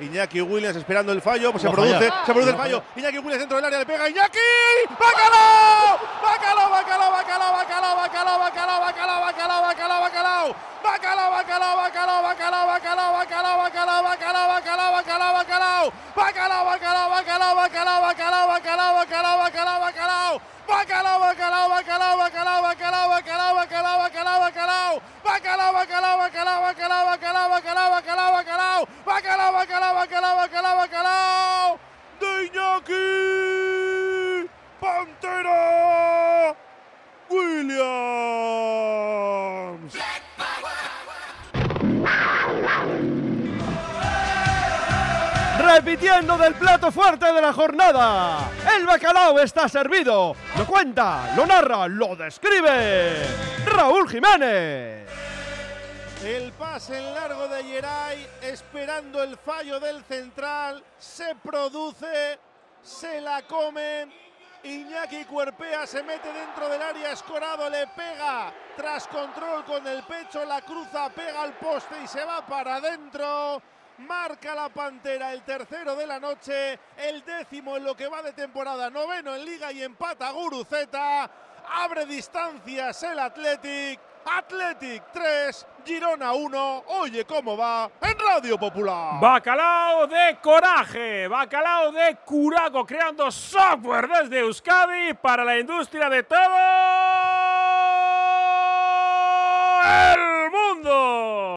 Iñaki Williams esperando el fallo, pues se produce, se produce el fallo. Iñaki Williams dentro del área le pega Iñaki. ¡Bacalao! ¡Bacalao, bacalao, bacalao, bacalao, bacalao, bacalao, bacalao, bacalao, bacalao, bacalao! ¡Bacalao, bacalao, bacalao, bacalao, bacalao, bacalao, bacalao, bacalao, bacalao, bacalao, bacalao! ¡Bacalao, bacalao, bacalao, bacalao, bacalao, bacalao, bacalao, bacalao, bacalao! ¡Bacalao, bacalao, bacalao, bacalao, bacalao, bacalao, bacalao, bacalao, bacalao! ¡Bacalao, bacalao, bacalao, bacalao, bacalao, bacalao, bacalao, bacalao! ¡Bacalao, bacalao, bacalao, bacalao, bacalao! ¡De Iñaki! ¡Pantera! ¡Williams! Repitiendo del plato fuerte de la jornada. El bacalao está servido. Lo cuenta, lo narra, lo describe. Raúl Jiménez. El pase en largo de Yeray, esperando el fallo del central, se produce, se la comen. Iñaki Cuerpea se mete dentro del área, escorado le pega tras control con el pecho, la cruza, pega al poste y se va para adentro. Marca la Pantera el tercero de la noche, el décimo en lo que va de temporada, noveno en liga y empata Guruceta. Abre distancias el Athletic. Athletic 3, Girona 1. Oye cómo va en Radio Popular. Bacalao de coraje, bacalao de curaco, creando software desde Euskadi para la industria de todo el.